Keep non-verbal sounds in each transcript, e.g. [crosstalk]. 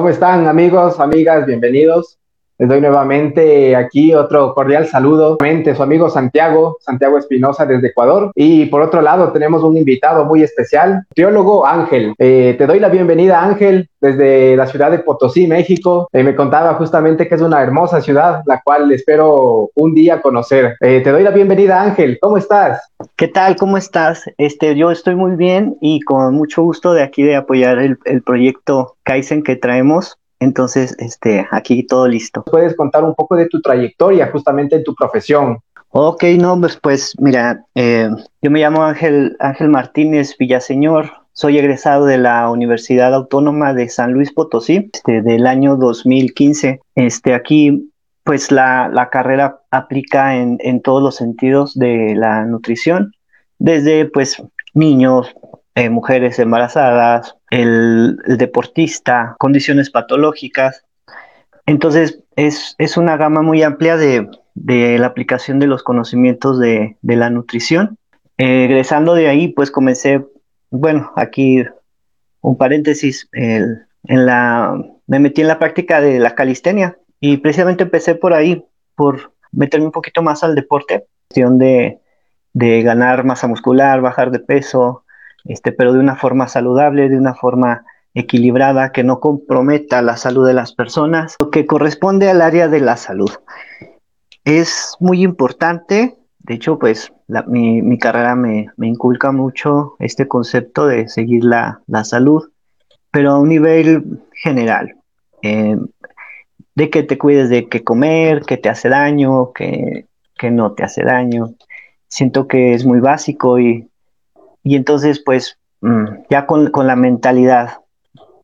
¿Cómo están amigos, amigas? Bienvenidos. Les doy nuevamente aquí otro cordial saludo. Nuevamente su amigo Santiago, Santiago Espinosa desde Ecuador. Y por otro lado tenemos un invitado muy especial, teólogo Ángel. Eh, te doy la bienvenida Ángel desde la ciudad de Potosí, México. Eh, me contaba justamente que es una hermosa ciudad, la cual espero un día conocer. Eh, te doy la bienvenida Ángel. ¿Cómo estás? ¿Qué tal? ¿Cómo estás? Este, yo estoy muy bien y con mucho gusto de aquí de apoyar el, el proyecto Kaizen que traemos entonces, este, aquí todo listo. ¿Puedes contar un poco de tu trayectoria justamente en tu profesión? Ok, no, pues, pues mira, eh, yo me llamo Ángel, Ángel Martínez Villaseñor, soy egresado de la Universidad Autónoma de San Luis Potosí, este, del año 2015. Este, aquí, pues la, la carrera aplica en, en, todos los sentidos de la nutrición, desde pues niños, eh, mujeres embarazadas, el, deportista, condiciones patológicas. Entonces, es, es una gama muy amplia de, de, la aplicación de los conocimientos de, de la nutrición. Eh, egresando de ahí, pues comencé, bueno, aquí un paréntesis, en la, me metí en la práctica de la calistenia y precisamente empecé por ahí, por meterme un poquito más al deporte, cuestión de, de ganar masa muscular, bajar de peso, este, pero de una forma saludable, de una forma equilibrada, que no comprometa la salud de las personas, lo que corresponde al área de la salud. Es muy importante, de hecho, pues mi, carrera me, inculca mucho este concepto de seguir la, salud, pero a un nivel general, eh, de que te cuides de qué comer, qué te hace daño, qué, no te hace daño. Siento que es muy básico y y entonces, pues, mm, ya con, la mentalidad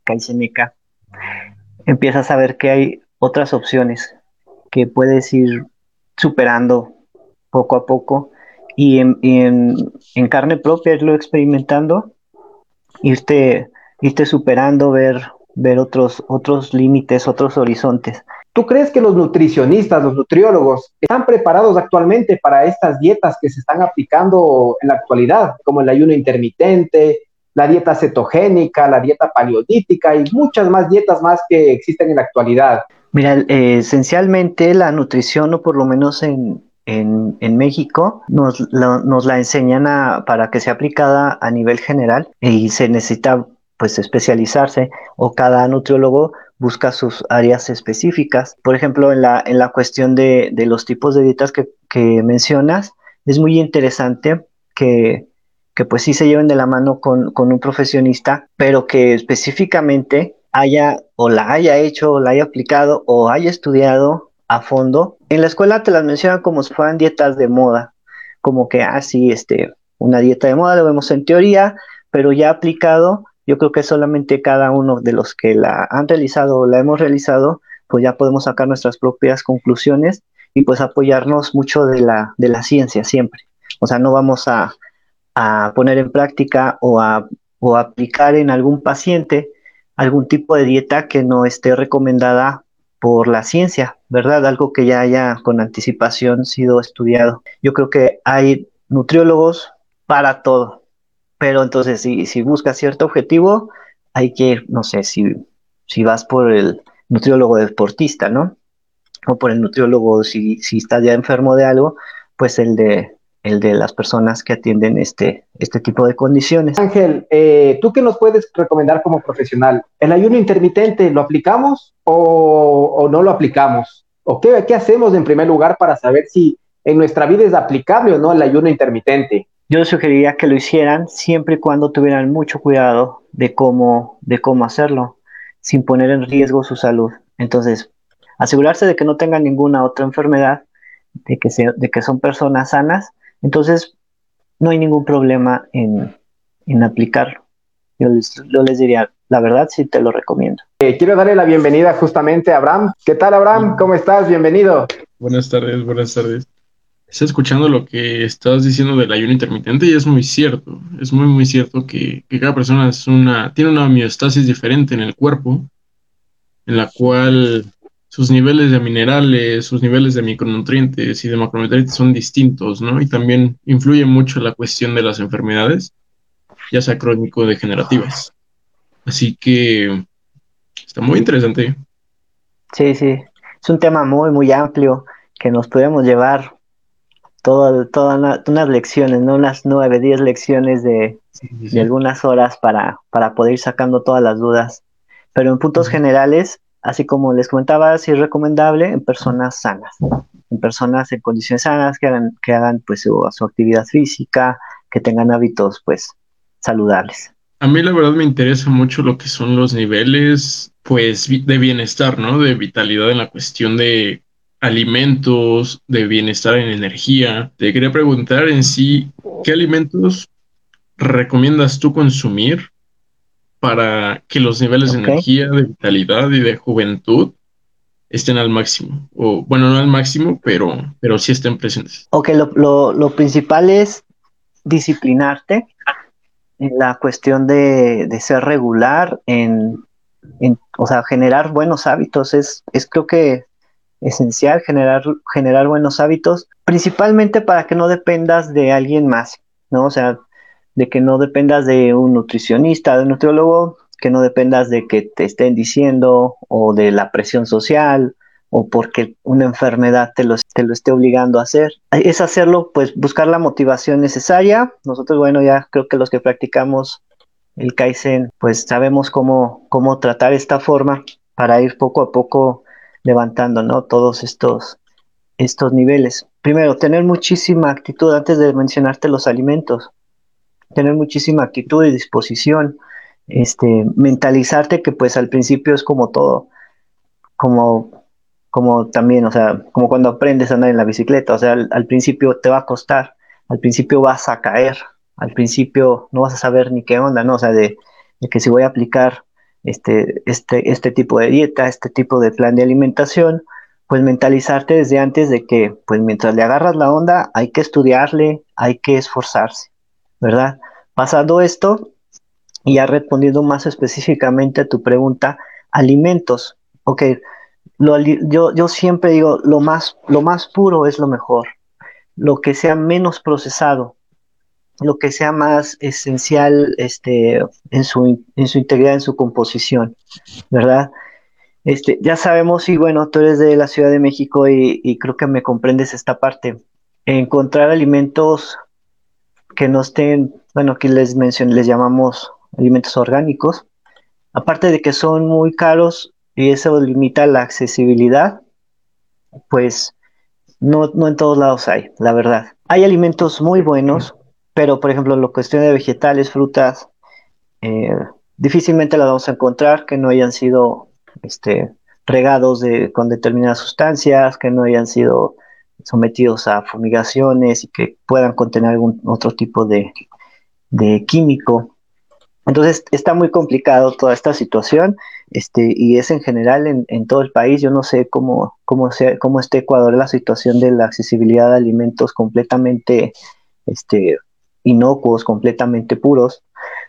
caiceneca, empiezas a ver que hay otras opciones que puedes ir superando poco a poco y en, en, carne propia irlo experimentando, irte, irte superando, ver, ver otros, otros límites, otros horizontes. ¿Tú crees que los nutricionistas, los nutriólogos, están preparados actualmente para estas dietas que se están aplicando en la actualidad, como el ayuno intermitente, la dieta cetogénica, la dieta paleolítica y muchas más dietas más que existen en la actualidad? Mira, eh, esencialmente la nutrición, o por lo menos en, en, México, nos, nos la enseñan para que sea aplicada a nivel general y se necesita pues especializarse o cada nutriólogo busca sus áreas específicas. Por ejemplo, en la, en la cuestión de, de los tipos de dietas que, que, mencionas, es muy interesante que, que, pues sí se lleven de la mano con, con, un profesionista, pero que específicamente haya o la haya hecho o la haya aplicado o haya estudiado a fondo. En la escuela te las mencionan como si fueran dietas de moda, como que ah, este, una dieta de moda lo vemos en teoría, pero ya aplicado yo creo que solamente cada uno de los que la han realizado o la hemos realizado, pues ya podemos sacar nuestras propias conclusiones y pues apoyarnos mucho de la, de la ciencia siempre. O sea, no vamos a, a poner en práctica o a o aplicar en algún paciente algún tipo de dieta que no esté recomendada por la ciencia, ¿verdad? Algo que ya haya con anticipación sido estudiado. Yo creo que hay nutriólogos para todo, pero entonces, si, si buscas cierto objetivo, hay que ir, no sé, si, si vas por el nutriólogo deportista, ¿no? O por el nutriólogo, si, si estás ya enfermo de algo, pues el de, el de las personas que atienden este, este tipo de condiciones. Ángel, eh, ¿tú qué nos puedes recomendar como profesional? ¿El ayuno intermitente lo aplicamos o, o no lo aplicamos? ¿O qué, qué, hacemos en primer lugar para saber si en nuestra vida es aplicable o no el ayuno intermitente? Yo sugeriría que lo hicieran siempre y cuando tuvieran mucho cuidado de cómo, de cómo hacerlo, sin poner en riesgo su salud. Entonces, asegurarse de que no tengan ninguna otra enfermedad, de que, de que son personas sanas, entonces no hay ningún problema en, en aplicarlo. Yo les, yo les, diría, la verdad sí te lo recomiendo. Eh, quiero darle la bienvenida justamente a Abraham. ¿Qué tal, Abraham? ¿Cómo estás? Bienvenido. Buenas tardes, buenas tardes está escuchando lo que estás diciendo del ayuno intermitente y es muy cierto, es muy muy cierto que, cada persona es una, tiene una homeostasis diferente en el cuerpo, en la cual sus niveles de minerales, sus niveles de micronutrientes y de macronutrientes son distintos, ¿no? Y también influye mucho la cuestión de las enfermedades, ya sea crónico-degenerativas. Así que Está muy interesante. Sí, sí. Es un tema muy, muy amplio que nos podemos llevar todas unas lecciones, ¿no? Unas nueve, diez lecciones de, algunas horas para, para poder ir sacando todas las dudas. Pero en puntos generales, así como les comentaba, sí es recomendable en personas sanas, en personas en condiciones sanas que hagan, que hagan pues su, su actividad física, que tengan hábitos pues saludables. A mí la verdad me interesa mucho lo que son los niveles pues de bienestar, ¿no? De vitalidad en la cuestión de alimentos, de bienestar en energía. Te quería preguntar en sí, ¿qué alimentos recomiendas tú consumir para que los niveles de energía, de vitalidad y de juventud estén al máximo? O bueno, no al máximo, pero, pero sí estén presentes. Ok, lo, lo principal es disciplinarte en la cuestión de, ser regular, en, o sea, generar buenos hábitos. Es, es creo que esencial generar, generar buenos hábitos, principalmente para que no dependas de alguien más, ¿no? O sea, de que no dependas de un nutricionista, de un nutriólogo, que no dependas de que te estén diciendo o de la presión social o porque una enfermedad te lo, te lo esté obligando a hacer. Es hacerlo, pues buscar la motivación necesaria. Nosotros, bueno, ya creo que los que practicamos el Kaizen, pues sabemos cómo, cómo tratar esta forma para ir poco a poco levantando, ¿no? Todos estos, estos niveles. Primero, tener muchísima actitud antes de mencionarte los alimentos. Tener muchísima actitud y disposición. Este, mentalizarte que pues al principio es como todo, como como también, o sea, como cuando aprendes a andar en la bicicleta, o sea, al, principio te va a costar, al principio vas a caer, al principio no vas a saber ni qué onda, ¿no? O sea, de, que si voy a aplicar este, este, este tipo de dieta, este tipo de plan de alimentación, pues mentalizarte desde antes de que, pues mientras le agarras la onda, hay que estudiarle, hay que esforzarse, ¿verdad? Pasando esto, y ya respondiendo más específicamente a tu pregunta, alimentos. Ok, yo, yo siempre digo, lo más, lo más puro es lo mejor. Lo que sea menos procesado, lo que sea más esencial este, en, su, en su integridad, en su composición, ¿verdad? Este, ya sabemos, y bueno, tú eres de la Ciudad de México y, creo que me comprendes esta parte. Encontrar alimentos que no estén, bueno, aquí les mencioné, les llamamos alimentos orgánicos. Aparte de que son muy caros, y eso limita la accesibilidad, pues no, no en todos lados hay, la verdad. Hay alimentos muy buenos, pero por ejemplo, la cuestión de vegetales, frutas, eh, difícilmente las vamos a encontrar que no hayan sido este, regados de, con determinadas sustancias, que no hayan sido sometidos a fumigaciones y que puedan contener algún otro tipo de, de químico. Entonces está muy complicado toda esta situación este, y es en general en, en todo el país. Yo no sé cómo, cómo, sea, cómo esté Ecuador la situación de la accesibilidad de alimentos completamente este, inocuos, completamente puros,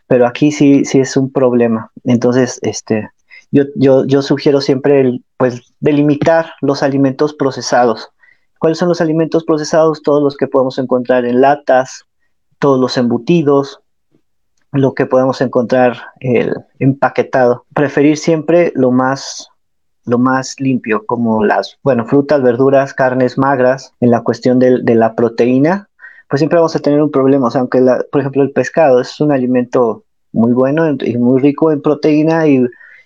pero aquí sí, sí es un problema. Entonces, este, yo, yo, yo sugiero siempre el, pues, delimitar los alimentos procesados. ¿Cuáles son los alimentos procesados? Todos los que podemos encontrar en latas, todos los embutidos, lo que podemos encontrar el empaquetado. Preferir siempre lo más lo más limpio, como las, bueno, frutas, verduras, carnes magras, en la cuestión de, la proteína, pues siempre vamos a tener un problema. O sea, aunque, por ejemplo, el pescado es un alimento muy bueno y muy rico en proteína y,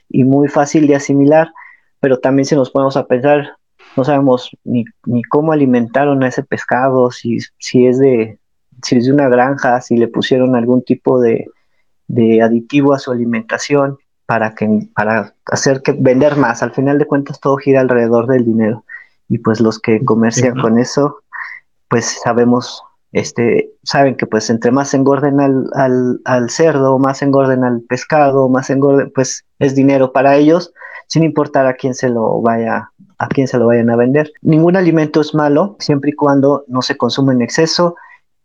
y muy fácil de asimilar, pero también si nos ponemos a pensar, no sabemos ni, ni cómo alimentaron a ese pescado, si, si es de, si es de una granja, si le pusieron algún tipo de, aditivo a su alimentación para, que, para hacer que vender más. Al final de cuentas todo gira alrededor del dinero. Y pues los que comercian con eso, pues sabemos, este, saben que pues entre más engorden al, al, cerdo, más engorden al pescado, más engorden, pues es dinero para ellos, sin importar a quién se lo vaya a quién se lo vayan a vender. Ningún alimento es malo siempre y cuando no se consume en exceso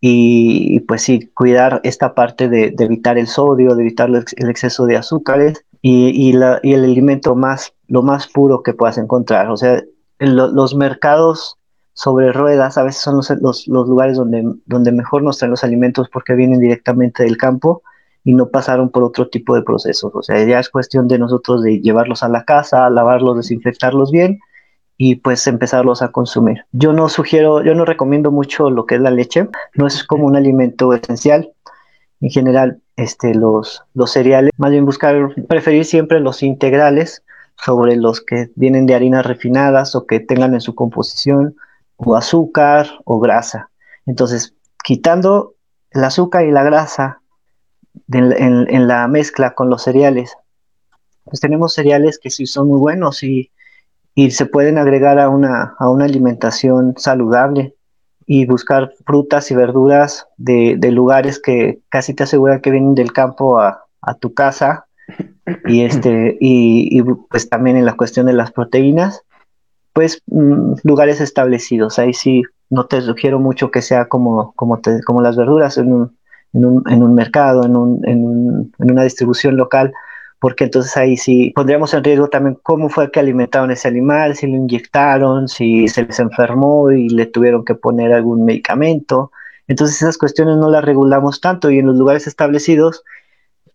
y, pues sí, cuidar esta parte de, evitar el sodio, de evitar el exceso de azúcares y, la, y, el alimento más, lo más puro que puedas encontrar. O sea, los mercados sobre ruedas a veces son los, los, lugares donde, donde mejor nos traen los alimentos porque vienen directamente del campo y no pasaron por otro tipo de procesos. O sea, ya es cuestión de nosotros de llevarlos a la casa, lavarlos, desinfectarlos bien y pues empezarlos a consumir. Yo no sugiero, yo no recomiendo mucho lo que es la leche, no es como un alimento esencial. En general, este, los, los cereales, más bien buscar, preferir siempre los integrales sobre los que vienen de harinas refinadas o que tengan en su composición o azúcar o grasa. Entonces, quitando el azúcar y la grasa en, la mezcla con los cereales, pues tenemos cereales que sí son muy buenos y, se pueden agregar a una, a una alimentación saludable y buscar frutas y verduras de, lugares que casi te aseguran que vienen del campo a, tu casa y este y, pues también en la cuestión de las proteínas pues mm, lugares establecidos ahí sí no te sugiero mucho que sea como como como las verduras en un, en un, mercado en, un, en una distribución local porque entonces ahí sí pondríamos en riesgo también cómo fue que alimentaron ese animal, si lo inyectaron, si se les enfermó y le tuvieron que poner algún medicamento. Entonces esas cuestiones no las regulamos tanto y en los lugares establecidos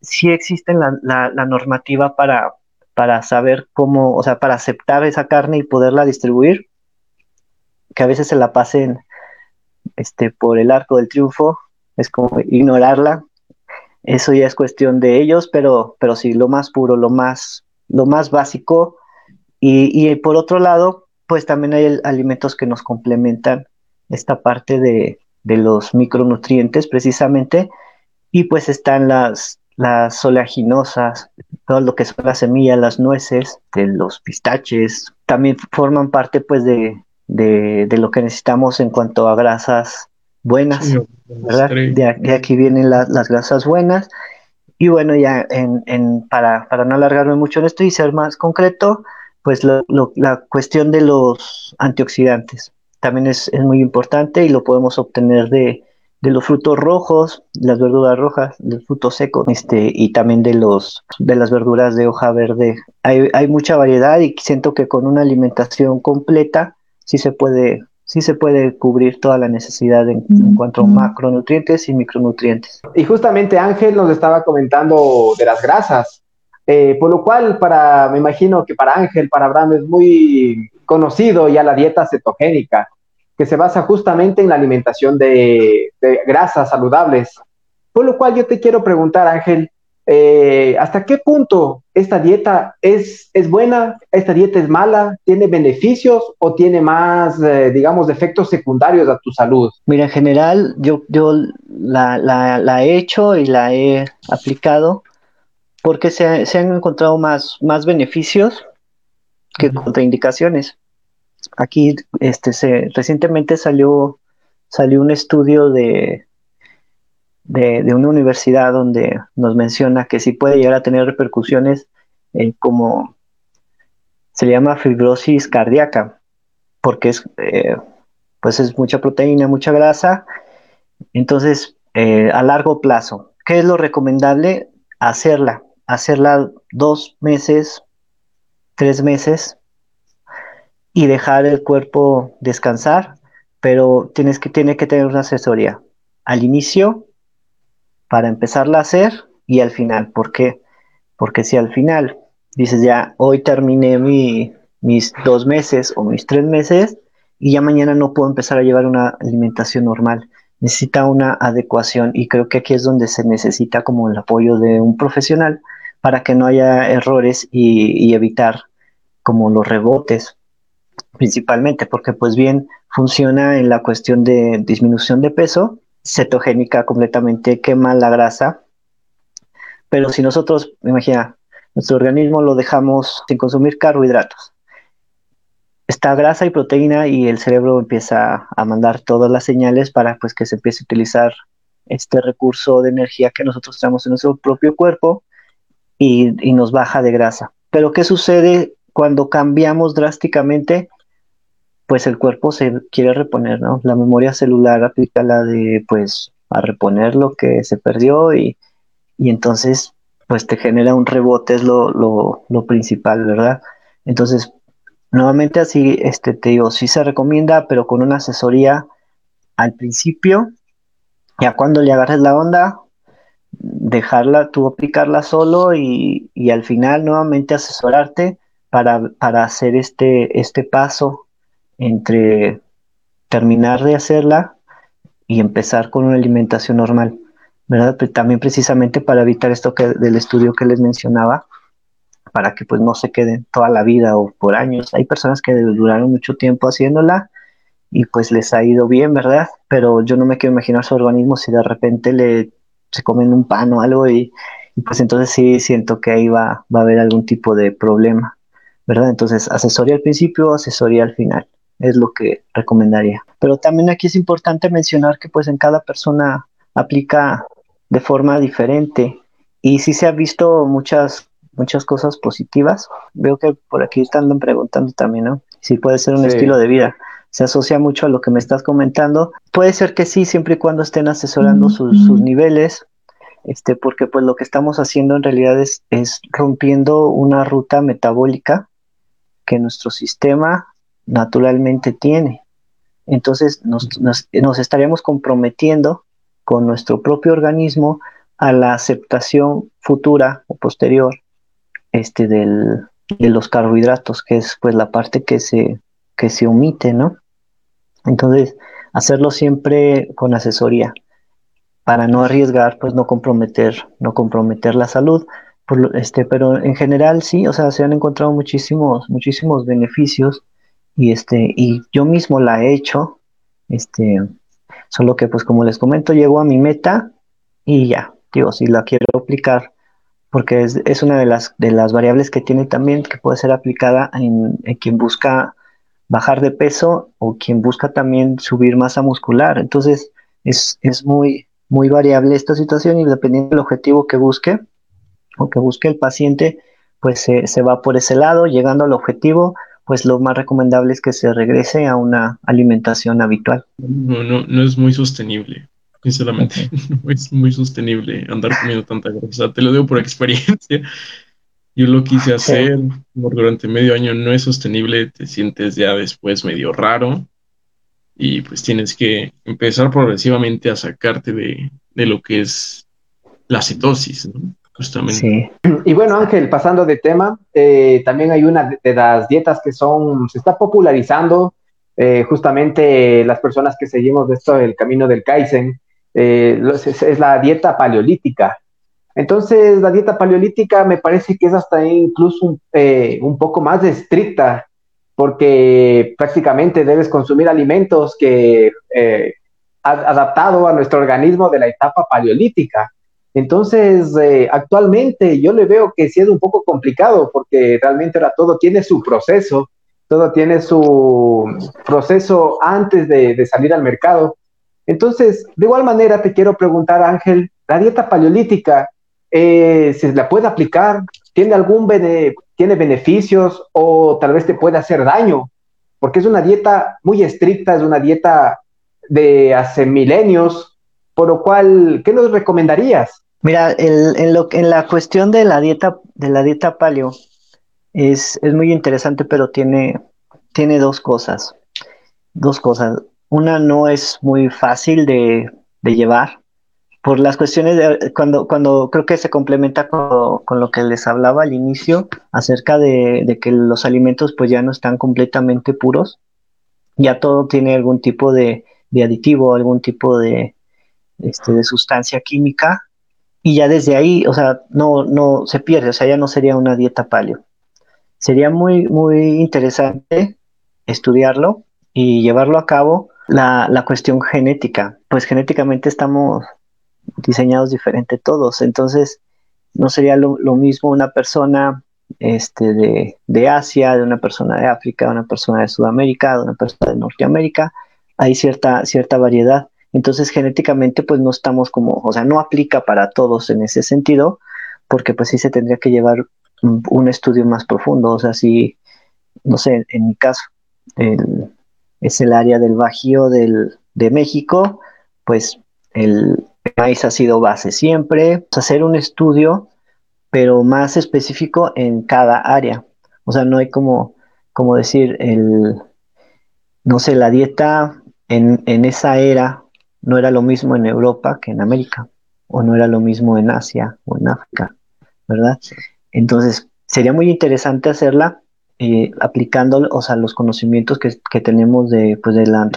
sí existe la, la, normativa para, para saber cómo, o sea, para aceptar esa carne y poderla distribuir, que a veces se la pasen este, por el arco del triunfo, es como ignorarla eso ya es cuestión de ellos, pero, pero sí, lo más puro, lo más, lo más básico. Y, y por otro lado, pues también hay alimentos que nos complementan esta parte de, de, los micronutrientes precisamente. Y pues están las, las oleaginosas, todo lo que son las semillas, las nueces, de los pistaches, también forman parte pues de, de, de lo que necesitamos en cuanto a grasas buenas, ¿verdad? De, aquí vienen las grasas buenas. Y bueno, ya en, para, para, no alargarme mucho en esto y ser más concreto, pues la cuestión de los antioxidantes también es, muy importante y lo podemos obtener de, los frutos rojos, las verduras rojas, del fruto seco, este, y también de los de las verduras de hoja verde. Hay, hay mucha variedad y siento que con una alimentación completa sí se puede sí se puede cubrir toda la necesidad en, cuanto a macronutrientes y micronutrientes. Y justamente Ángel nos estaba comentando de las grasas, eh, por lo cual para, me imagino que para Ángel, para Abraham es muy conocido ya la dieta cetogénica, que se basa justamente en la alimentación de, de grasas saludables. Por lo cual yo te quiero preguntar, Ángel, eh, hasta qué punto esta dieta es, es buena, esta dieta es mala, tiene beneficios o tiene más, eh, digamos, efectos secundarios a tu salud. Mira, en general yo, yo la, la, he hecho y la he aplicado porque se, se han encontrado más, más beneficios que contraindicaciones. Aquí este, se, recientemente salió, salió un estudio de, de, una universidad donde nos menciona que sí puede llegar a tener repercusiones como se llama fibrosis cardíaca, porque es, eh, pues es mucha proteína, mucha grasa. Entonces, eh, a largo plazo, ¿qué es lo recomendable? Hacerla, hacerla dos meses, tres meses y dejar el cuerpo descansar, pero tienes que, tiene que tener una asesoría. Al inicio, para empezarla a hacer y al final. ¿Por qué? Porque si al final dices ya, hoy terminé mis dos meses o mis tres meses y ya mañana no puedo empezar a llevar una alimentación normal, necesita una adecuación y creo que aquí es donde se necesita como el apoyo de un profesional para que no haya errores y, y evitar como los rebotes principalmente porque pues bien funciona en la cuestión de disminución de peso cetogénica completamente, quema la grasa. Pero si nosotros, imagina, nuestro organismo lo dejamos sin consumir carbohidratos, está grasa y proteína y el cerebro empieza a mandar todas las señales para pues que se empiece a utilizar este recurso de energía que nosotros tenemos en nuestro propio cuerpo y, y nos baja de grasa. Pero ¿qué sucede cuando cambiamos drásticamente pues el cuerpo se quiere reponer, ¿no? La memoria celular aplica la de, pues, a reponer lo que se perdió y, entonces, pues te genera un rebote, es lo, lo, principal, ¿verdad? Entonces, nuevamente así, este, te digo, sí se recomienda, pero con una asesoría al principio, ya cuando le agarres la onda, dejarla, tú aplicarla solo y, al final nuevamente asesorarte para, para hacer este, este paso entre terminar de hacerla y empezar con una alimentación normal, ¿verdad? también precisamente para evitar esto del estudio que les mencionaba, para que pues no se queden toda la vida o por años. Hay personas que duraron mucho tiempo haciéndola y pues les ha ido bien, ¿verdad? Pero yo no me quiero imaginar su organismo si de repente le se comen un pan o algo y, pues entonces sí siento que ahí va, va a haber algún tipo de problema, ¿verdad? Entonces asesoría al principio, asesoría al final, es lo que recomendaría. Pero también aquí es importante mencionar que pues en cada persona aplica de forma diferente y sí se ha visto muchas muchas cosas positivas. Veo que por aquí están preguntando también, ¿no? Si puede ser un estilo de vida. Se asocia mucho a lo que me estás comentando. Puede ser que sí, siempre y cuando estén asesorando sus, niveles, este, porque pues lo que estamos haciendo en realidad es, es rompiendo una ruta metabólica que nuestro sistema naturalmente tiene. Entonces nos, nos, nos, estaríamos comprometiendo con nuestro propio organismo a la aceptación futura o posterior este, del, de los carbohidratos, que es pues la parte que se, que se omite, ¿no? Entonces, hacerlo siempre con asesoría para no arriesgar, pues no comprometer, no comprometer la salud. Por, este, pero en general sí, o sea, se han encontrado muchísimos, muchísimos beneficios y este, y yo mismo la he hecho, este, solo que pues como les comento, llego a mi meta y ya, digo, si la quiero aplicar porque es, una de las, de las variables que tiene también que puede ser aplicada en, quien busca bajar de peso o quien busca también subir masa muscular. Entonces, es, muy, muy variable esta situación y dependiendo del objetivo que busque o que busque el paciente, pues se, va por ese lado, llegando al objetivo, pues lo más recomendable es que se regrese a una alimentación habitual. No, no, no es muy sostenible sinceramente. [laughs] No es muy sostenible andar comiendo tanta grasa. Te lo digo por experiencia. Yo lo quise hacer durante medio año, no es sostenible, te sientes ya después medio raro y pues tienes que empezar progresivamente a sacarte de, lo que es la cetosis, ¿no? Justamente. Y bueno, Ángel, pasando de tema, eh, también hay una de las dietas que son, se está popularizando, eh, justamente las personas que seguimos de esto, el camino del Kaizen, eh, es, la dieta paleolítica. Entonces, la dieta paleolítica me parece que es hasta incluso eh, un, poco más estricta, porque prácticamente debes consumir alimentos que adaptado a nuestro organismo de la etapa paleolítica. Entonces, actualmente yo le veo que sí es un poco complicado, porque realmente ahora todo tiene su proceso, todo tiene su proceso antes de salir al mercado. Entonces, de igual manera te quiero preguntar, Ángel, la dieta paleolítica, eh, ¿se la puede aplicar? ¿Tiene algún tiene beneficios o tal vez te puede hacer daño? Porque es una dieta muy estricta, es una dieta de hace milenios, por lo cual, ¿qué nos recomendarías? Mira, en, la cuestión de la dieta, de la dieta paleo, es, es muy interesante, pero tiene, tiene dos cosas. Dos cosas. Una no es muy fácil de, llevar por las cuestiones de cuando, cuando creo que se complementa con, lo que les hablaba al inicio acerca de, que los alimentos pues ya no están completamente puros, ya todo tiene algún tipo de, aditivo, algún tipo de, este, de sustancia química y ya desde ahí, o sea, no, no se pierde, o sea, ya no sería una dieta paleo. Sería muy, muy interesante estudiarlo y llevarlo a cabo la, cuestión genética, pues genéticamente estamos diseñados diferente todos, entonces no sería lo, mismo una persona este, de, de, Asia, de una persona de África, de una persona de Sudamérica, de una persona de Norteamérica, hay cierta, cierta variedad. Entonces genéticamente pues no estamos como, o sea, no aplica para todos en ese sentido, porque pues sí se tendría que llevar un, estudio más profundo, o sea, si, no sé, en mi caso, el, es el área del Bajío del, de México, pues el maíz ha sido base siempre. Hacer un estudio, pero más específico en cada área. O sea, no hay como, como decir, el, no sé, la dieta en, en esa era no era lo mismo en Europa que en América o no era lo mismo en Asia o en África, ¿verdad? Entonces, sería muy interesante hacerla eh, aplicando o sea, los conocimientos que, tenemos de, pues, de la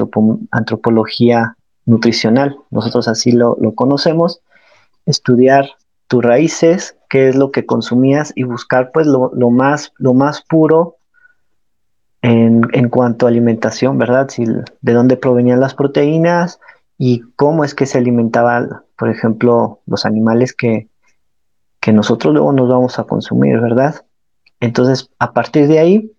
antropología nutricional. Nosotros así lo, conocemos, estudiar tus raíces, qué es lo que consumías y buscar pues lo, más, lo más puro en, en, cuanto a alimentación, ¿verdad? Si, de dónde provenían las proteínas y cómo es que se alimentaban, por ejemplo, los animales que, que nosotros luego nos vamos a consumir, ¿verdad? Entonces, a partir de ahí,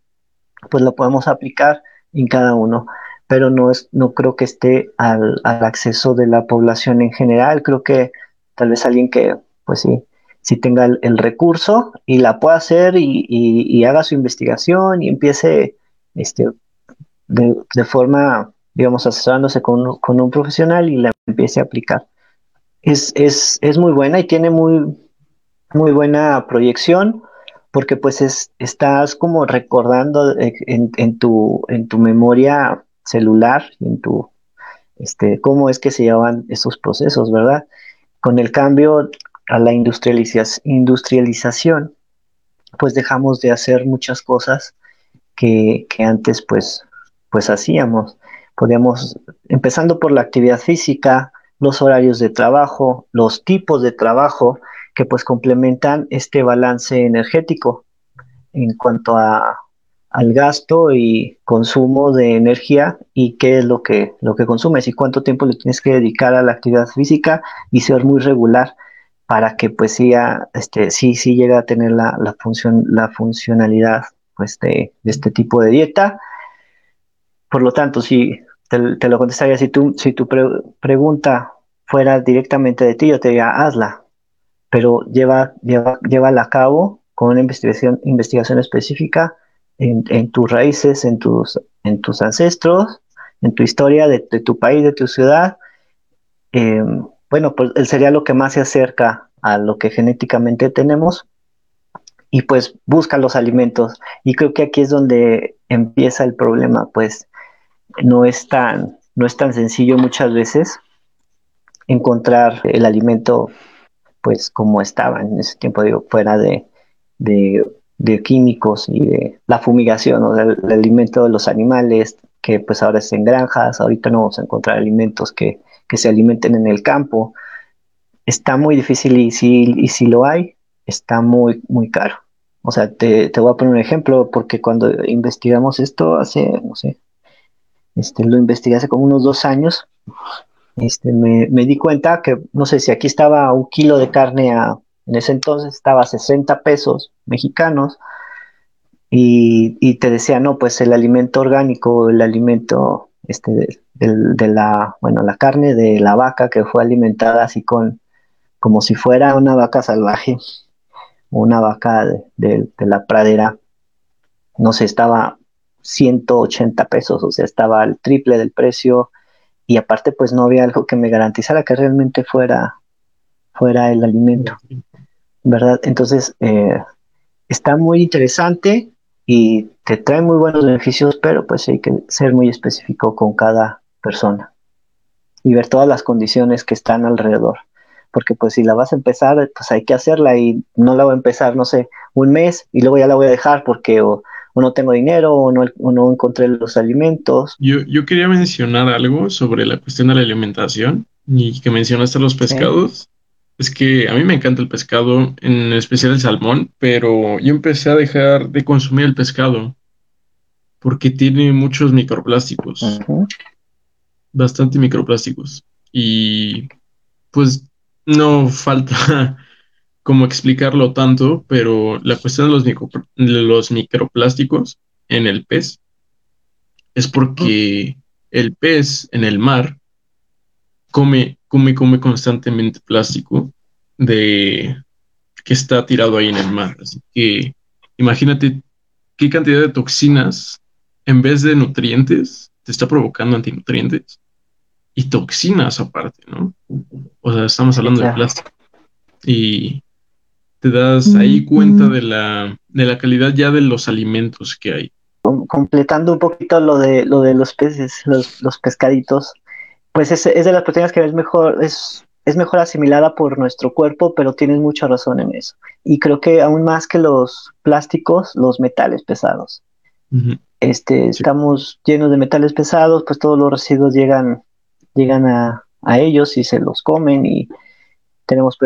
pues lo podemos aplicar en cada uno, pero no, es, no creo que esté al, acceso de la población en general, creo que tal vez alguien que, pues sí, si tenga el, recurso y la pueda hacer y, haga su investigación y empiece este, de, forma, digamos, asesorándose con, con, un profesional y la empiece a aplicar. Es, es, es muy buena y tiene muy, muy buena proyección porque pues es, estás como recordando en, tu, en tu memoria celular, en tu, este, cómo es que se llevan esos procesos, ¿verdad? Con el cambio a la industrialización, pues dejamos de hacer muchas cosas que, que antes pues, pues hacíamos. Podíamos, empezando por la actividad física, los horarios de trabajo, los tipos de trabajo, que pues complementan este balance energético en cuanto a, al gasto y consumo de energía y qué es lo que, lo que consumes y cuánto tiempo le tienes que dedicar a la actividad física y ser muy regular para que pues sí, este, sí, sí llega a tener la, la función, la funcionalidad pues de, este tipo de dieta. Por lo tanto, si te, lo contestaría, si tu, si tu pregunta fuera directamente de ti, yo te diría, hazla, pero lleva, lleva, a cabo con una investigación, investigación específica en, tus raíces, en tus, en tus ancestros, en tu historia de, tu país, de tu ciudad. Em, bueno, pues sería lo que más se acerca a lo que genéticamente tenemos y pues busca los alimentos. Y creo que aquí es donde empieza el problema, pues no es tan, no es tan sencillo muchas veces encontrar el alimento pues como estaba en ese tiempo, digo, fuera de, de, químicos y de la fumigación o del, alimento de los animales, que pues ahora es en granjas, ahorita no vamos a encontrar alimentos que, se alimenten en el campo. Está muy difícil y si, y si lo hay, está muy, muy caro. O sea, te, te, voy a poner un ejemplo, porque cuando investigamos esto hace, no sé, este, lo investigué hace como unos dos años, este, me, di cuenta que, no sé si aquí estaba un kilo de carne a, en ese entonces estaba a 60 pesos mexicanos y, te decía, no, pues el alimento orgánico, el alimento este, de, la, bueno, la carne de la vaca que fue alimentada así con, como si fuera una vaca salvaje, una vaca de, de la pradera, no sé, estaba 180 pesos, o sea, estaba al triple del precio y aparte pues no había algo que me garantizara que realmente fuera, fuera el alimento, ¿verdad? Entonces eh, está muy interesante y te trae muy buenos beneficios, pero pues hay que ser muy específico con cada persona y ver todas las condiciones que están alrededor. Porque pues si la vas a empezar, pues hay que hacerla y no la voy a empezar, no sé, un mes y luego ya la voy a dejar porque no tengo dinero o no, no encontré los alimentos. Yo, yo, quería mencionar algo sobre la cuestión de la alimentación y que mencionaste los pescados. Es que a mí me encanta el pescado, en especial el salmón, pero yo empecé a dejar de consumir el pescado porque tiene muchos microplásticos. Bastante microplásticos. Y pues no falta cómo explicarlo tanto, pero la cuestión de los, los microplásticos en el pez es porque el pez en el mar come, come, come constantemente plástico de que está tirado ahí en el mar. Así que imagínate qué cantidad de toxinas en vez de nutrientes te está provocando antinutrientes y toxinas aparte, ¿no? O sea, estamos hablando de plástico. Y te das ahí cuenta de la, de la calidad ya de los alimentos que hay. Completando un poquito lo de, lo de los peces, los, pescaditos, pues es, es, de las proteínas que es mejor, es es mejor asimilada por nuestro cuerpo, pero tienes mucha razón en eso. Y creo que aún más que los plásticos, los metales pesados. este, Estamos llenos de metales pesados, pues todos los residuos llegan, llegan a, ellos y se los comen y tenemos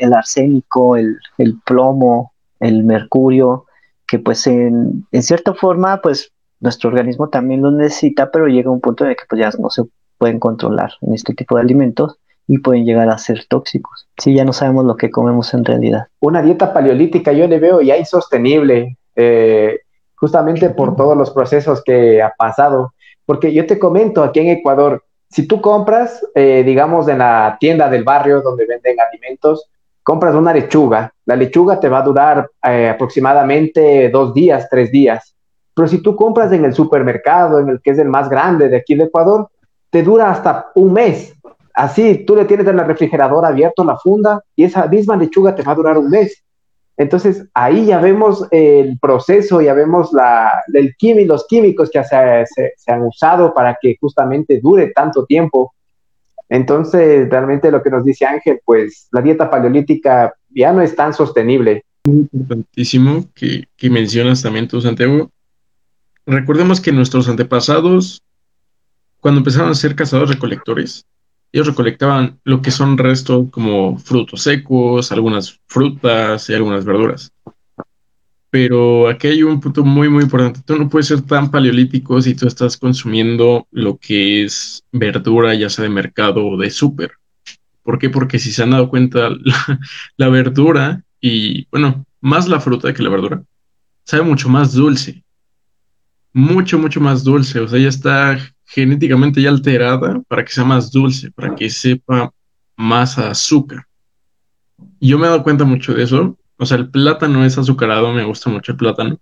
el, arsénico, el, plomo, el mercurio, que pues en, en, cierta forma, pues nuestro organismo también lo necesita, pero llega un punto en el que pues ya no se pueden controlar en este tipo de alimentos y pueden llegar a ser tóxicos. Si ya no sabemos lo que comemos en realidad. Una dieta paleolítica yo le veo ya insostenible, eh, justamente por todos los procesos que ha pasado. Porque yo te comento, aquí en Ecuador, si tú compras, eh, digamos, en la tienda del barrio donde venden alimentos, compras una lechuga, la lechuga te va a durar eh, aproximadamente dos días, tres días. Pero si tú compras en el supermercado, en el que es el más grande de aquí de Ecuador, te dura hasta un mes. Así, tú le tienes en la refrigeradora abierto la funda y esa misma lechuga te va a durar un mes. Entonces, ahí ya vemos el proceso, ya vemos la, el los químicos que se, han usado para que justamente dure tanto tiempo. Entonces, realmente lo que nos dice Ángel, pues la dieta paleolítica ya no es tan sostenible. Importantísimo que mencionas también tú, Santiago. Recordemos que nuestros antepasados cuando empezaron a ser cazadores recolectores, ellos recolectaban lo que son restos como frutos secos, algunas frutas y algunas verduras. Pero aquí hay un punto muy, muy importante. Tú no puedes ser tan paleolítico si tú estás consumiendo lo que es verdura, ya sea de mercado o de súper. ¿Por qué? Porque si se han dado cuenta, [laughs] la, la verdura y, bueno, más la fruta que la verdura, sabe mucho más dulce. Mucho, mucho más dulce. O sea, ya está genéticamente ya alterada para que sea más dulce, para que sepa más azúcar. Yo me he dado cuenta mucho de eso. O sea, el plátano es azucarado, me gusta mucho el plátano,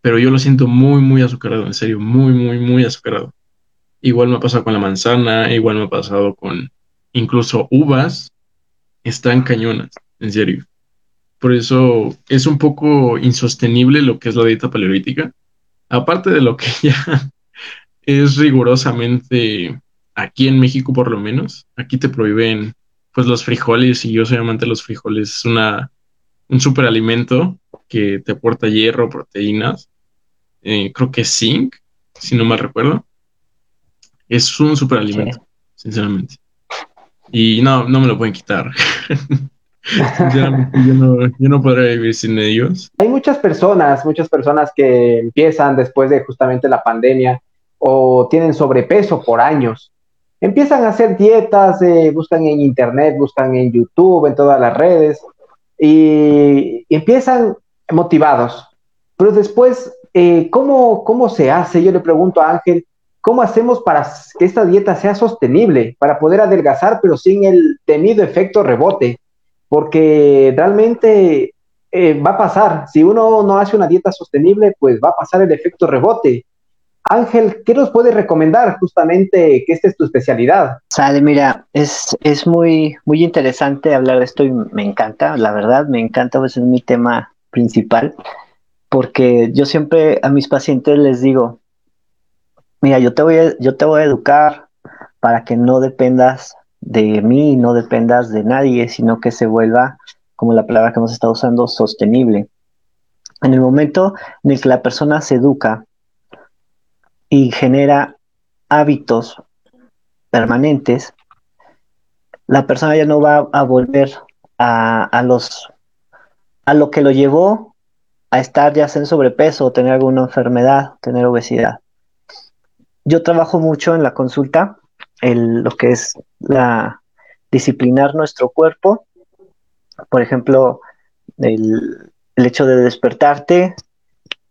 pero yo lo siento muy, muy azucarado, en serio, muy, muy, muy azucarado. Igual me ha pasado con la manzana, igual me ha pasado con incluso uvas, están cañonas, en serio. Por eso es un poco insostenible lo que es la dieta paleolítica. Aparte de lo que [laughs] ya es rigurosamente, aquí en México por lo menos, aquí te prohíben pues los frijoles y yo soy amante de los frijoles, es una, un superalimento que te aporta hierro, proteínas, eh, creo que zinc, si no mal recuerdo. Es un superalimento, sinceramente. Y no, no me lo pueden quitar. [laughs] yo, no, yo no podré vivir sin ellos. Hay muchas personas, muchas personas que empiezan después de justamente la pandemia o tienen sobrepeso por años. Empiezan a hacer dietas, eh, buscan en internet, buscan en YouTube, en todas las redes, y, empiezan motivados. Pero después, eh, ¿cómo, ¿cómo se hace? Yo le pregunto a Ángel, ¿cómo hacemos para que esta dieta sea sostenible, para poder adelgazar, pero sin el temido efecto rebote? Porque realmente eh, va a pasar, si uno no hace una dieta sostenible, pues va a pasar el efecto rebote Ángel, ¿qué nos puedes recomendar justamente que esta es tu especialidad? Sale, mira, es, es muy, muy interesante hablar de esto y me encanta, la verdad, me encanta, pues es mi tema principal, porque yo siempre a mis pacientes les digo, mira, yo te voy a, yo te voy a educar para que no dependas de mí, no dependas de nadie, sino que se vuelva, como la palabra que hemos estado usando, sostenible. En el momento en el que la persona se educa y genera hábitos permanentes, la persona ya no va a volver a, los a lo que lo llevó a estar ya en sobrepeso tener alguna enfermedad, tener obesidad. Yo trabajo mucho en la consulta, en lo que es la disciplinar nuestro cuerpo. Por ejemplo, el, el hecho de despertarte,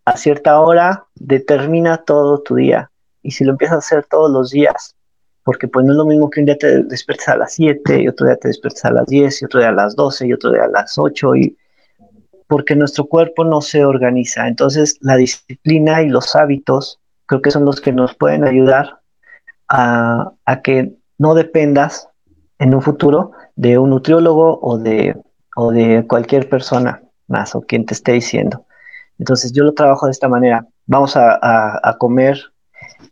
a cierta hora determina todo tu día. Y si lo empiezas a hacer todos los días, porque pues no es lo mismo que un día te despiertes a las 7 y otro día te despiertes a las 10 y otro día a las 12 y otro día a las 8 y porque nuestro cuerpo no se organiza. Entonces la disciplina y los hábitos creo que son los que nos pueden ayudar a, a que no dependas en un futuro de un nutriólogo o de, o de cualquier persona más o quien te esté diciendo. Entonces yo lo trabajo de esta manera. Vamos a, comer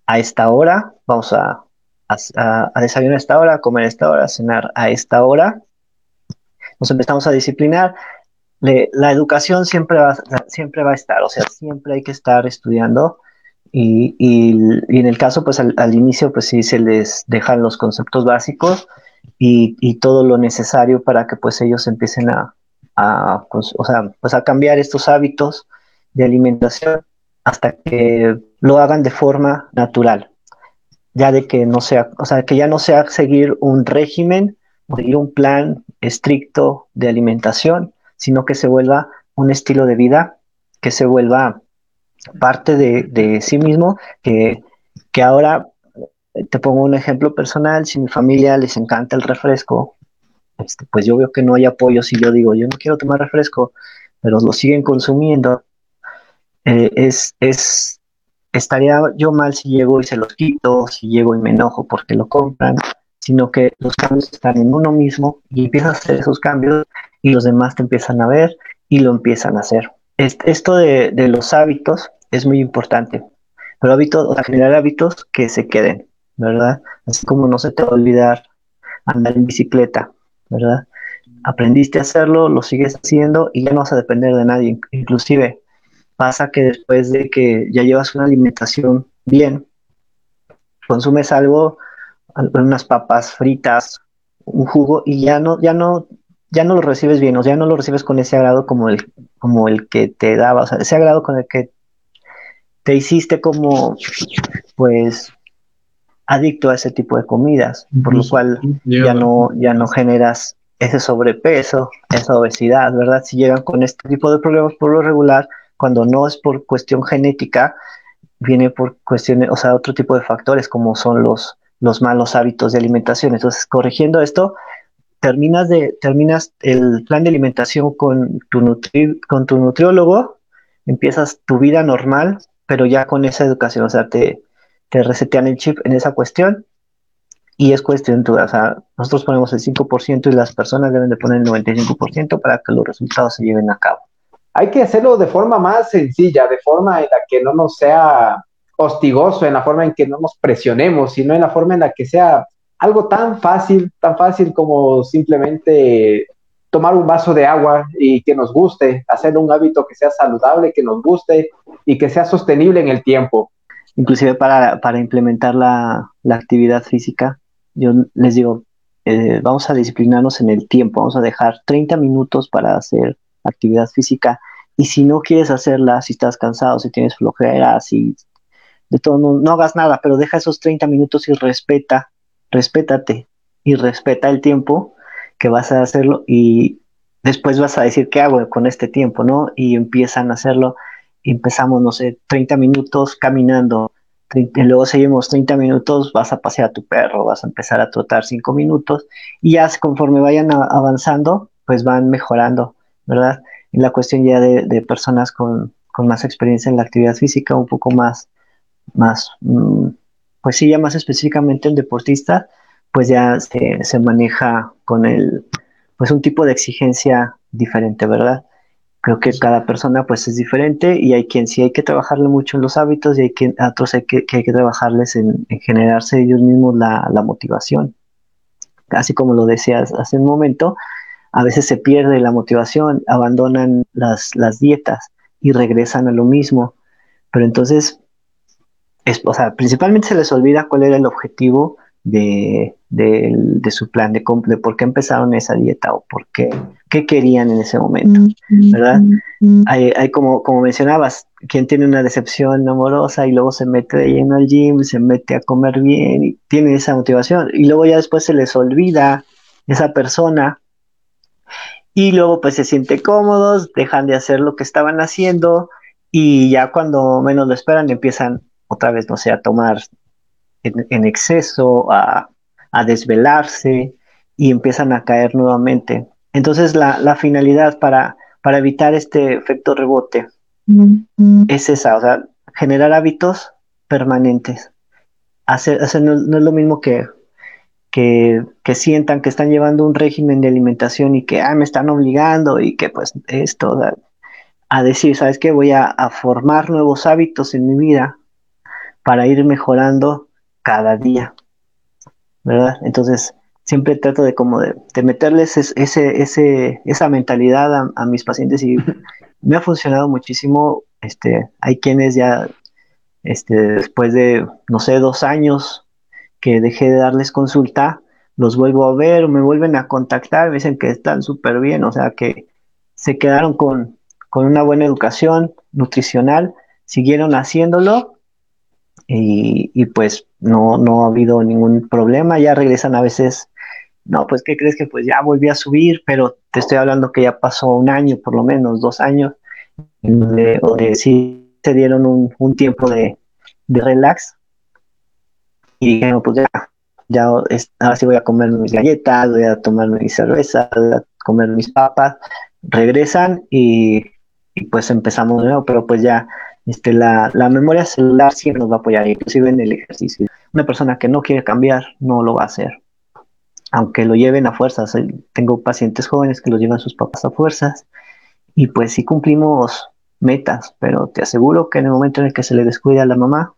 a esta hora, vamos a a, desayunar a esta hora, a comer a esta hora, a cenar a esta hora. Nos empezamos a disciplinar. la educación siempre va, siempre va a estar, o sea, siempre hay que estar estudiando. Y, y, en el caso, pues al, inicio, pues sí se les dejan los conceptos básicos y, y, todo lo necesario para que pues ellos empiecen a, a, pues, o sea, pues a cambiar estos hábitos de alimentación hasta que lo hagan de forma natural. Ya de que no sea, o sea, que ya no sea seguir un régimen, seguir un plan estricto de alimentación, sino que se vuelva un estilo de vida, que se vuelva parte de, sí mismo, que, que ahora te pongo un ejemplo personal, si mi familia les encanta el refresco, este, pues yo veo que no hay apoyo si yo digo, yo no quiero tomar refresco, pero lo siguen consumiendo, eh, es, es estaría yo mal si llego y se los quito, si llego y me enojo porque lo compran, sino que los cambios están en uno mismo y empiezas a hacer esos cambios y los demás te empiezan a ver y lo empiezan a hacer. Esto de, los hábitos es muy importante, pero hábitos, generar hábitos que se queden, ¿verdad? Así como no se te va a olvidar andar en bicicleta, ¿verdad? Aprendiste a hacerlo, lo sigues haciendo y ya no vas a depender de nadie. Inclusive, pasa que después de que ya llevas una alimentación bien, consumes algo, unas papas fritas, un jugo y ya no, ya no, ya no lo recibes bien, o sea, ya no lo recibes con ese agrado como el, como el que te daba, o sea, ese agrado con el que te hiciste como, pues, adicto a ese tipo de comidas, por lo cual ya no, ya no generas ese sobrepeso, esa obesidad, ¿verdad? Si llegan con este tipo de problemas por lo regular, cuando no es por cuestión genética, viene por cuestiones, o sea, otro tipo de factores como son los, los malos hábitos de alimentación. Entonces, corrigiendo esto, terminas, de, terminas el plan de alimentación con tu, con tu nutriólogo, empiezas tu vida normal, pero ya con esa educación, o sea, te, te resetean el chip en esa cuestión y es cuestión tuya, o sea, nosotros ponemos el 5% y las personas deben de poner el 95% para que los resultados se lleven a cabo hay que hacerlo de forma más sencilla, de forma en la que no nos sea hostigoso, en la forma en que no nos presionemos, sino en la forma en la que sea algo tan fácil, tan fácil como simplemente tomar un vaso de agua y que nos guste, hacer un hábito que sea saludable, que nos guste y que sea sostenible en el tiempo. Inclusive para, implementar la, actividad física, yo les digo, eh, vamos a disciplinarnos en el tiempo, vamos a dejar 30 minutos para hacer actividad física. Y si no quieres hacerla, si estás cansado, si tienes flojera, si de todo, no, no hagas nada, pero deja esos 30 minutos y respeta, respétate y respeta el tiempo que vas a hacerlo y después vas a decir qué hago con este tiempo, ¿no? Y empiezan a hacerlo, empezamos, no sé, 30 minutos caminando, y luego seguimos 30 minutos, vas a pasear a tu perro, vas a empezar a trotar 5 minutos y ya conforme vayan avanzando, pues van mejorando ¿verdad? La cuestión ya de, personas con, más experiencia en la actividad física, un poco más, más mm, pues sí, ya más específicamente el deportista, pues ya se, maneja con el, pues un tipo de exigencia diferente, ¿verdad? Creo que cada persona pues es diferente y hay quien sí hay que trabajarle mucho en los hábitos y hay quien, otros hay que, hay que trabajarles en, generarse ellos mismos la, la motivación. Así como lo decías hace un momento, a veces se pierde la motivación, abandonan las, las dietas y regresan a lo mismo. Pero entonces, es, o sea, principalmente se les olvida cuál era el objetivo de, su plan, de, de, por qué empezaron esa dieta o por qué, qué querían en ese momento, ¿verdad? Hay, hay, como, como mencionabas, quien tiene una decepción amorosa y luego se mete de lleno al gym, se mete a comer bien y tiene esa motivación y luego ya después se les olvida esa persona y luego pues se sienten cómodos, dejan de hacer lo que estaban haciendo y ya cuando menos lo esperan empiezan otra vez, no sé, a tomar en, exceso, a, desvelarse y empiezan a caer nuevamente. Entonces la, finalidad para, para evitar este efecto rebote es esa, o sea, generar hábitos permanentes. Hacer, no, no, es lo mismo que que, sientan que están llevando un régimen de alimentación y que ah, me están obligando y que pues esto a decir, ¿sabes qué? Voy a, formar nuevos hábitos en mi vida para ir mejorando cada día. ¿verdad? Entonces, siempre trato de como de, meterles ese, ese, esa mentalidad a, mis pacientes y me ha funcionado muchísimo. Este, hay quienes ya, este, después de, no sé, dos años que dejé de darles consulta, los vuelvo a ver, me vuelven a contactar, me dicen que están súper bien, o sea, que se quedaron con, con una buena educación nutricional, siguieron haciéndolo y, y, pues no, no ha habido ningún problema, ya regresan a veces, no, pues ¿qué crees que pues ya volví a subir, pero te estoy hablando que ya pasó un año, por lo menos dos años, o de sí se dieron un, un tiempo de, de relax. Y dijeron pues ya, ya ahora sí voy a comer mis galletas, voy a tomar mis cervezas, voy a comer mis papas, regresan y, pues empezamos de nuevo, pero pues ya este, la, la, memoria celular siempre nos va a apoyar, inclusive en el ejercicio. Una persona que no quiere cambiar no lo va a hacer, aunque lo lleven a fuerzas. Tengo pacientes jóvenes que lo llevan sus papás a fuerzas y pues sí cumplimos metas, pero te aseguro que en el momento en el que se le descuida a la mamá,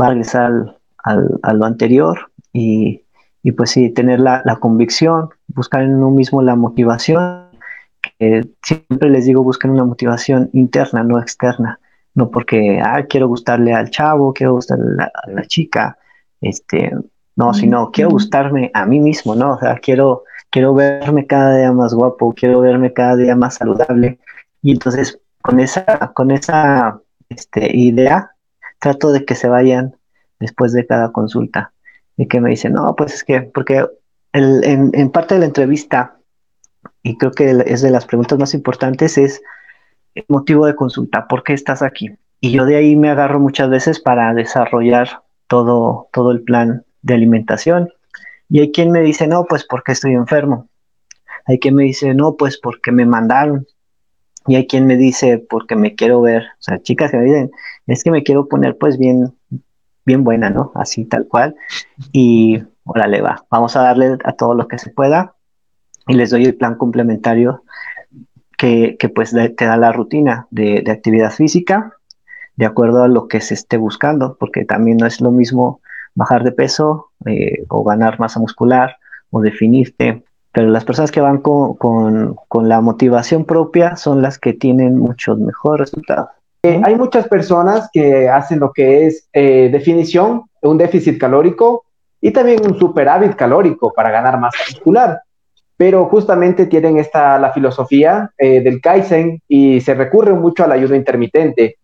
va a regresar al, a lo anterior y, y pues sí, tener la, la, convicción, buscar en uno mismo la motivación. Que siempre les digo, busquen una motivación interna, no externa. No porque, ah, quiero gustarle al chavo, quiero gustarle a la, chica, este, no, sino quiero gustarme a mí mismo, ¿no? O sea, quiero, quiero verme cada día más guapo, quiero verme cada día más saludable. Y entonces, con esa, con esa este, idea, trato de que se vayan después de cada consulta y que me dicen, no, pues es que, porque el, en, en, parte de la entrevista, y creo que es de las preguntas más importantes, es el motivo de consulta, ¿por qué estás aquí? Y yo de ahí me agarro muchas veces para desarrollar todo, todo el plan de alimentación. Y hay quien me dice, no, pues porque estoy enfermo. Hay quien me dice, no, pues porque me mandaron. Y hay quien me dice, porque me quiero ver. O sea, chicas que me dicen, es que me quiero poner pues bien, bien buena, ¿no? Así tal cual. Y órale, va, vamos a darle a todo lo que se pueda y les doy el plan complementario que, que pues te da la rutina de, de, actividad física de acuerdo a lo que se esté buscando, porque también no es lo mismo bajar de peso eh, o ganar masa muscular o definirte, pero las personas que van con, con, con la motivación propia son las que tienen muchos mejores resultados. Eh, hay muchas personas que hacen lo que es eh, definición, un déficit calórico y también un superávit calórico para ganar masa muscular. Pero justamente tienen esta la filosofía eh, del Kaizen y se recurre mucho al ayuno intermitente,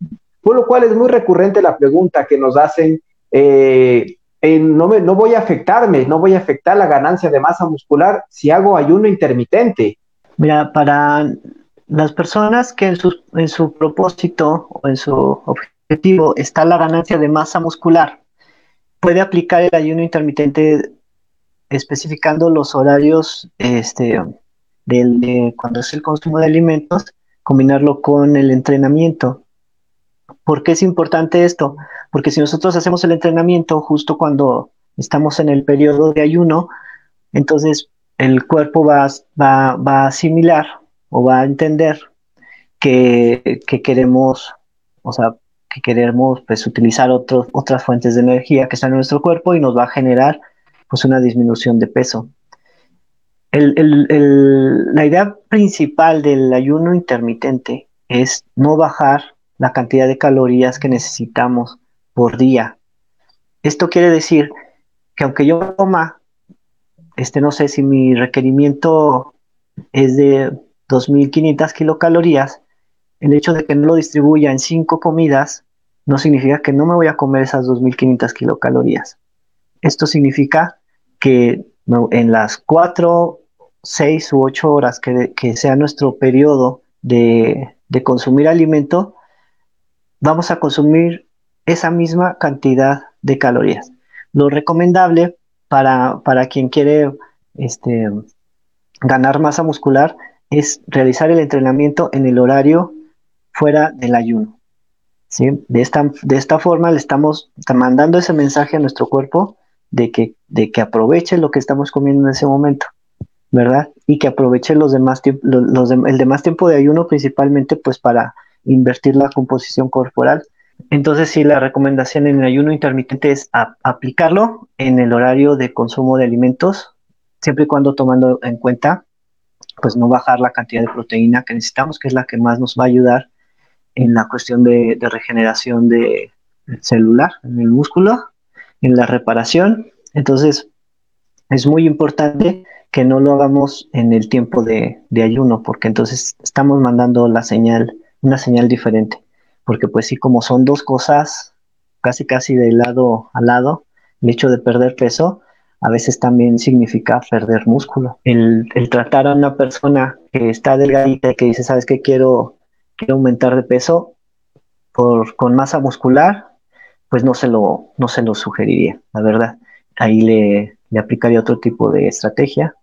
por lo cual es muy recurrente la pregunta que nos hacen, no, me, no voy a afectarme, no voy a afectar la ganancia de masa muscular si hago ayuno intermitente. Mira, para las personas que en su, en su propósito o en su objetivo está la ganancia de masa muscular, puede aplicar el ayuno intermitente especificando los horarios este, del, de cuando es el consumo de alimentos, combinarlo con el entrenamiento. ¿Por qué es importante esto? Porque si nosotros hacemos el entrenamiento justo cuando estamos en el periodo de ayuno, entonces el cuerpo va, va, va a asimilar o va a entender que, queremos, o sea, que queremos pues, utilizar otros, otras fuentes de energía que están en nuestro cuerpo y nos va a generar pues una disminución de peso. la idea principal del ayuno intermitente es no bajar la cantidad de calorías que necesitamos por día. Esto quiere decir que aunque yo coma, este no sé si mi requerimiento es de 2.500 kilocalorías, el hecho de que no lo distribuya en cinco comidas no significa que no me voy a comer esas 2.500 kilocalorías. Esto significa que en las 4, 6 u 8 horas que, sea nuestro periodo de, consumir alimento, vamos a consumir esa misma cantidad de calorías. Lo recomendable para, para quien quiere este, ganar masa muscular es realizar el entrenamiento en el horario fuera del ayuno. ¿sí? De, esta, de esta forma le estamos mandando ese mensaje a nuestro cuerpo de que, de que aproveche lo que estamos comiendo en ese momento, ¿verdad? Y que aproveche los demás los, el demás tiempo de ayuno principalmente pues para invertir la composición corporal Entonces, sí, la recomendación en el ayuno intermitente es aplicarlo en el horario de consumo de alimentos, siempre y cuando tomando en cuenta, pues no bajar la cantidad de proteína que necesitamos, que es la que más nos va a ayudar en la cuestión de, regeneración de celular en el músculo, en la reparación. Entonces, es muy importante que no lo hagamos en el tiempo de, ayuno, porque entonces estamos mandando la señal, una señal diferente porque pues sí, como son dos cosas casi casi de lado a lado, el hecho de perder peso a veces también significa perder músculo. El, tratar a una persona que está delgadita y que dice, ¿sabes qué? Quiero, quiero aumentar de peso por, con masa muscular, pues no se lo, no se lo sugeriría, la verdad. Ahí le, le aplicaría otro tipo de estrategia.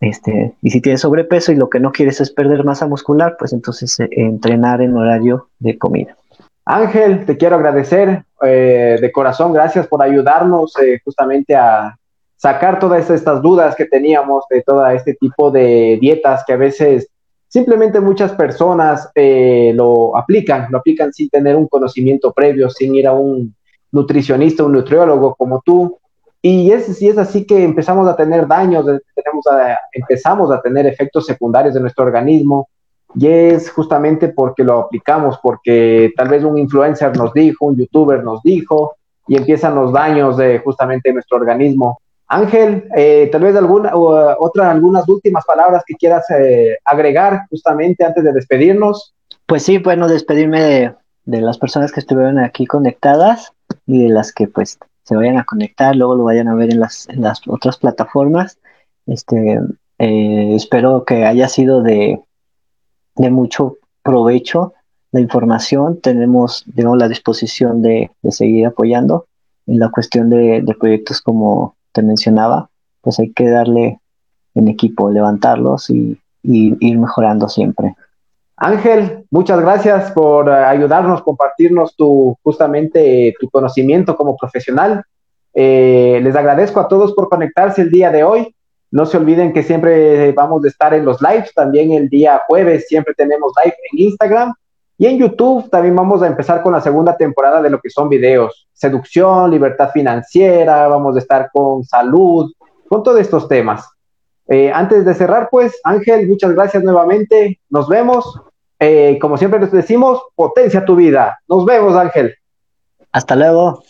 Este, y si tienes sobrepeso y lo que no quieres es perder masa muscular, pues entonces eh, entrenar en horario de comida. Ángel, te quiero agradecer eh, de corazón, gracias por ayudarnos eh, justamente a sacar todas estas dudas que teníamos de todo este tipo de dietas que a veces simplemente muchas personas lo aplican, lo aplican sin tener un conocimiento previo, sin ir a un nutricionista, un nutriólogo como tú, y es, si es así que empezamos a tener daños, tenemos empezamos a tener efectos secundarios de nuestro organismo, y es justamente porque lo aplicamos, porque tal vez un influencer nos dijo, un youtuber nos dijo, y empiezan los daños de justamente nuestro organismo. Ángel, eh, tal vez alguna, otra, algunas últimas palabras que quieras eh, agregar justamente antes de despedirnos. Pues sí, bueno, despedirme de, de las personas que estuvieron aquí conectadas y de las que pues se vayan a conectar, luego lo vayan a ver en las, otras plataformas. Este, eh, espero que haya sido de, mucho provecho la información. Tenemos, digamos, la disposición de, seguir apoyando en la cuestión de, proyectos como te mencionaba, pues hay que darle en equipo, levantarlos y, ir mejorando siempre. Ángel, muchas gracias por eh, ayudarnos, compartirnos tu, justamente tu conocimiento como profesional. Eh, les agradezco a todos por conectarse el día de hoy. No se olviden que siempre vamos a estar en los lives, también el día jueves siempre tenemos live en Instagram y en YouTube también vamos a empezar con la segunda temporada de lo que son videos, seducción, libertad financiera, vamos a estar con salud, con todos estos temas. Eh, antes de cerrar, pues, Ángel, muchas gracias nuevamente. Nos vemos. Eh, como siempre les decimos, potencia tu vida. Nos vemos, Ángel. Hasta luego.